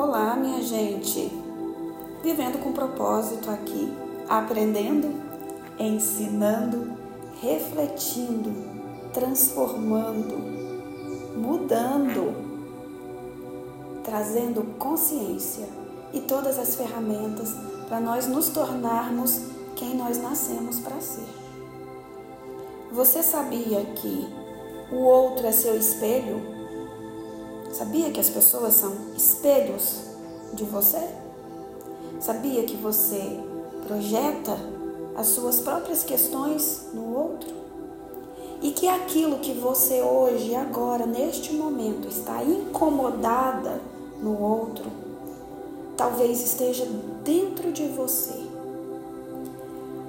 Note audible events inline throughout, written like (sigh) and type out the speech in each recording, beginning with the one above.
Olá, minha gente. Vivendo com propósito aqui, aprendendo, ensinando, refletindo, transformando, mudando, trazendo consciência e todas as ferramentas para nós nos tornarmos quem nós nascemos para ser. Você sabia que o outro é seu espelho? Sabia que as pessoas são espelhos de você? Sabia que você projeta as suas próprias questões no outro? E que aquilo que você hoje, agora, neste momento, está incomodada no outro, talvez esteja dentro de você.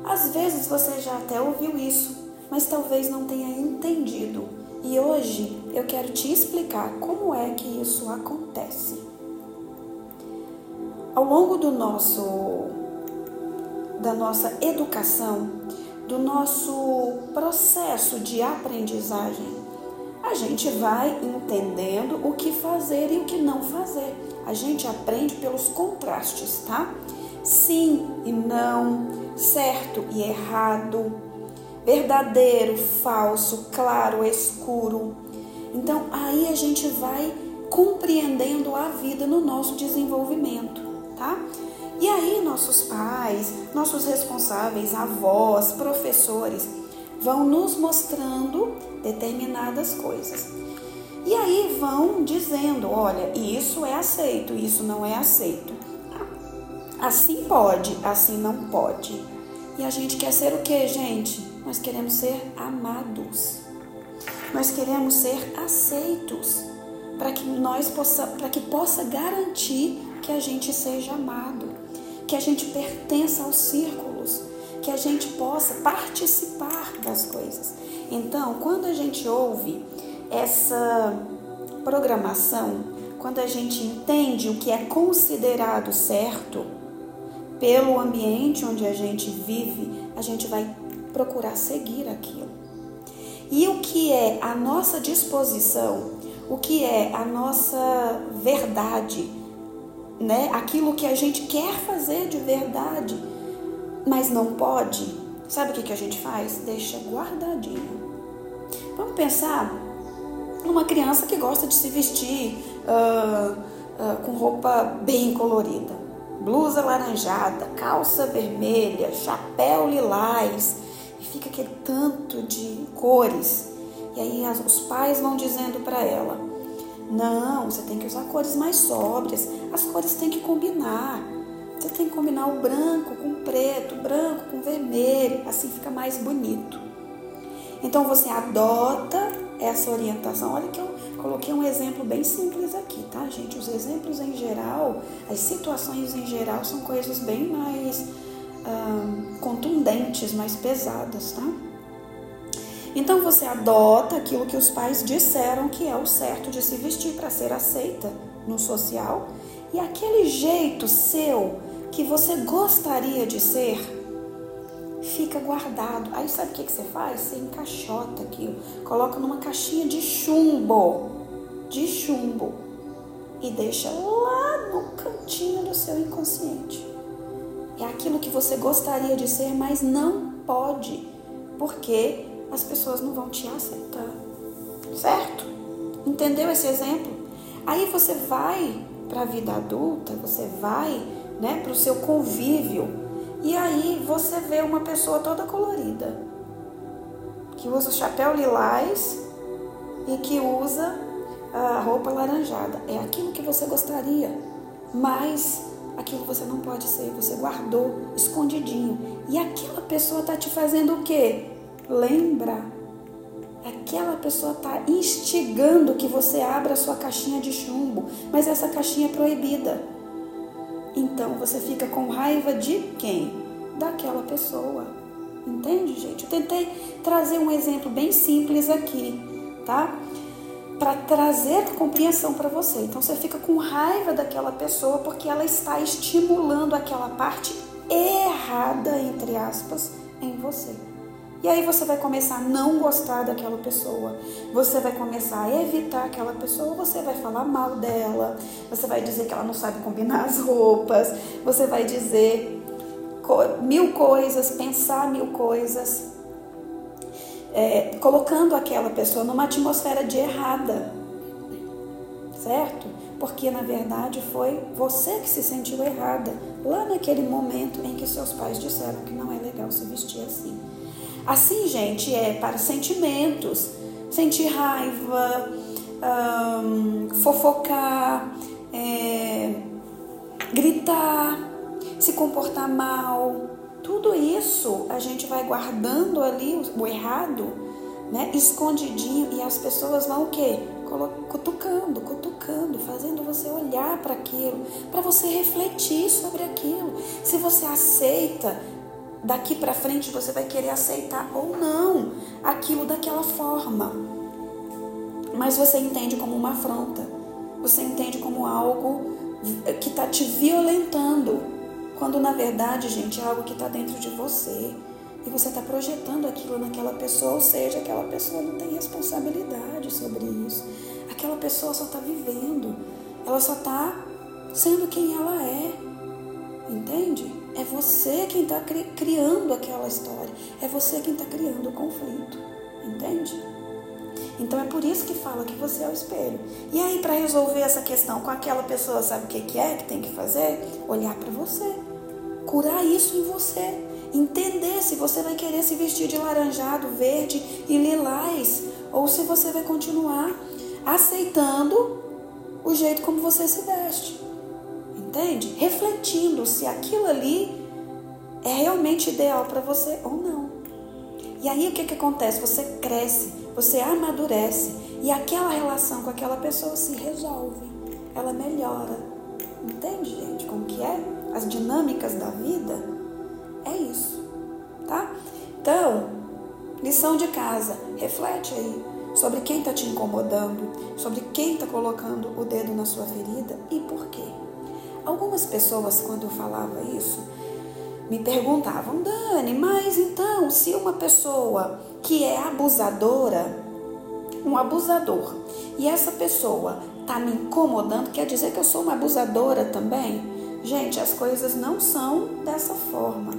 Às vezes você já até ouviu isso, mas talvez não tenha entendido e hoje eu quero te explicar como é que isso acontece. Ao longo do nosso da nossa educação, do nosso processo de aprendizagem, a gente vai entendendo o que fazer e o que não fazer. A gente aprende pelos contrastes, tá? Sim e não, certo e errado, verdadeiro, falso, claro, escuro. Então aí a gente vai compreendendo a vida no nosso desenvolvimento, tá? E aí nossos pais, nossos responsáveis, avós, professores vão nos mostrando determinadas coisas. E aí vão dizendo, olha, isso é aceito, isso não é aceito. Assim pode, assim não pode. E a gente quer ser o que, gente? Nós queremos ser amados. Nós queremos ser aceitos para que nós possa, para que possa garantir que a gente seja amado, que a gente pertença aos círculos, que a gente possa participar das coisas. Então, quando a gente ouve essa programação, quando a gente entende o que é considerado certo pelo ambiente onde a gente vive, a gente vai procurar seguir aquilo. E o que é a nossa disposição, o que é a nossa verdade, né? Aquilo que a gente quer fazer de verdade, mas não pode. Sabe o que, que a gente faz? Deixa guardadinho. Vamos pensar numa criança que gosta de se vestir uh, uh, com roupa bem colorida. Blusa laranjada, calça vermelha, chapéu lilás fica aquele tanto de cores. E aí as, os pais vão dizendo para ela: não, você tem que usar cores mais sóbrias, as cores têm que combinar. Você tem que combinar o branco com o preto, o branco com o vermelho, assim fica mais bonito. Então você adota essa orientação. Olha que eu coloquei um exemplo bem simples aqui, tá, gente? Os exemplos em geral, as situações em geral são coisas bem mais contundentes, mais pesadas, tá? Então você adota aquilo que os pais disseram que é o certo de se vestir para ser aceita no social e aquele jeito seu que você gostaria de ser fica guardado. Aí sabe o que, que você faz? Você encaixota aquilo, coloca numa caixinha de chumbo, de chumbo e deixa lá no cantinho do seu inconsciente. É aquilo que você gostaria de ser, mas não pode, porque as pessoas não vão te aceitar. Certo? Entendeu esse exemplo? Aí você vai para a vida adulta, você vai né, para o seu convívio, e aí você vê uma pessoa toda colorida, que usa o chapéu lilás e que usa a roupa laranjada. É aquilo que você gostaria, mas aquilo você não pode ser, você guardou escondidinho. E aquela pessoa está te fazendo o quê? Lembra. Aquela pessoa está instigando que você abra a sua caixinha de chumbo, mas essa caixinha é proibida. Então você fica com raiva de quem? Daquela pessoa. Entende, gente? Eu tentei trazer um exemplo bem simples aqui, tá? Para trazer compreensão para você. Então você fica com raiva daquela pessoa porque ela está estimulando aquela parte errada, entre aspas, em você. E aí você vai começar a não gostar daquela pessoa. Você vai começar a evitar aquela pessoa, você vai falar mal dela, você vai dizer que ela não sabe combinar as roupas, você vai dizer mil coisas, pensar mil coisas, é, colocando aquela pessoa numa atmosfera de errada, certo? Porque na verdade foi você que se sentiu errada lá naquele momento em que seus pais disseram que não é legal se vestir assim. Assim, gente, é para sentimentos, sentir raiva, fofocar, é, gritar, se comportar mal. Tudo isso a gente vai guardando ali o errado, né, escondidinho e as pessoas vão o quê? Cutucando, cutucando, fazendo você olhar para aquilo, para você refletir sobre aquilo. Se você aceita daqui para frente você vai querer aceitar ou não aquilo daquela forma. Mas você entende como uma afronta. Você entende como algo que está te violentando. Quando na verdade, gente, é algo que está dentro de você. E você está projetando aquilo naquela pessoa, ou seja, aquela pessoa não tem responsabilidade sobre isso. Aquela pessoa só está vivendo. Ela só está sendo quem ela é. Entende? É você quem está criando aquela história. É você quem está criando o conflito. Entende? Então é por isso que fala que você é o espelho. E aí, para resolver essa questão com aquela pessoa, sabe o que é que tem que fazer? Olhar para você. Curar isso em você. Entender se você vai querer se vestir de laranjado, verde e lilás. Ou se você vai continuar aceitando o jeito como você se veste. Entende? Refletindo se aquilo ali é realmente ideal para você ou não. E aí o que, que acontece? Você cresce, você amadurece e aquela relação com aquela pessoa se resolve, ela melhora. Entende, gente, como que é? As dinâmicas da vida é isso, tá? Então, lição de casa, reflete aí sobre quem está te incomodando, sobre quem está colocando o dedo na sua ferida e por quê. Algumas pessoas, quando eu falava isso, me perguntavam, Dani, mas então, se uma pessoa que é abusadora, um abusador, e essa pessoa está me incomodando, quer dizer que eu sou uma abusadora também? Gente, as coisas não são dessa forma.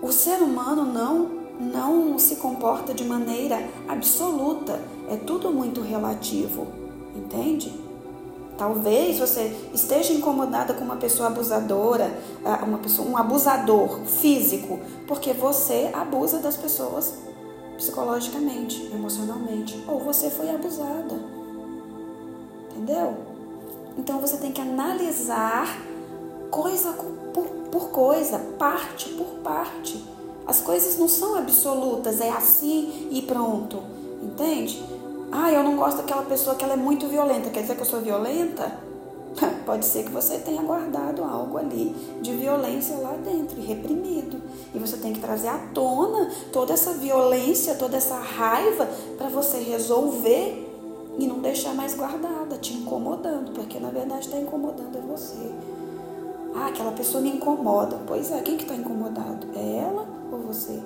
O ser humano não não se comporta de maneira absoluta, é tudo muito relativo, entende? Talvez você esteja incomodada com uma pessoa abusadora, ah, uma pessoa, um abusador físico, porque você abusa das pessoas psicologicamente, emocionalmente, ou você foi abusada. Entendeu? Então você tem que analisar coisa por, coisa, parte por parte. As coisas não são absolutas, é assim e pronto. Entende? Ah, eu não gosto daquela pessoa que ela é muito violenta. Quer dizer que eu sou violenta? (laughs) Pode ser que você tenha guardado algo ali de violência lá dentro, reprimido. E você tem que trazer à tona toda essa violência, toda essa raiva para você resolver e não deixar mais guardada, te incomodando, porque na verdade está incomodando é você. Ah, aquela pessoa me incomoda. Pois é, quem que está incomodado? É ela ou você?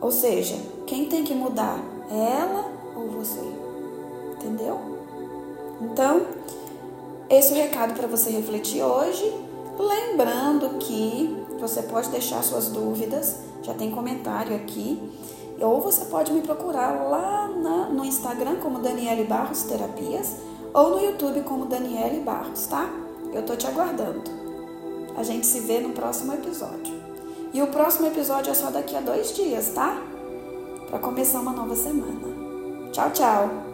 Ou seja, quem tem que mudar? É ela ou você? entendeu? Então, esse é o recado para você refletir hoje. Lembrando que você pode deixar suas dúvidas, já tem comentário aqui, ou você pode me procurar lá na, no Instagram como Daniele Barros Terapias ou no YouTube como Daniele Barros, tá? Eu tô te aguardando. A gente se vê no próximo episódio. E o próximo episódio é só daqui a dois dias, tá? Para começar uma nova semana. Tchau, tchau!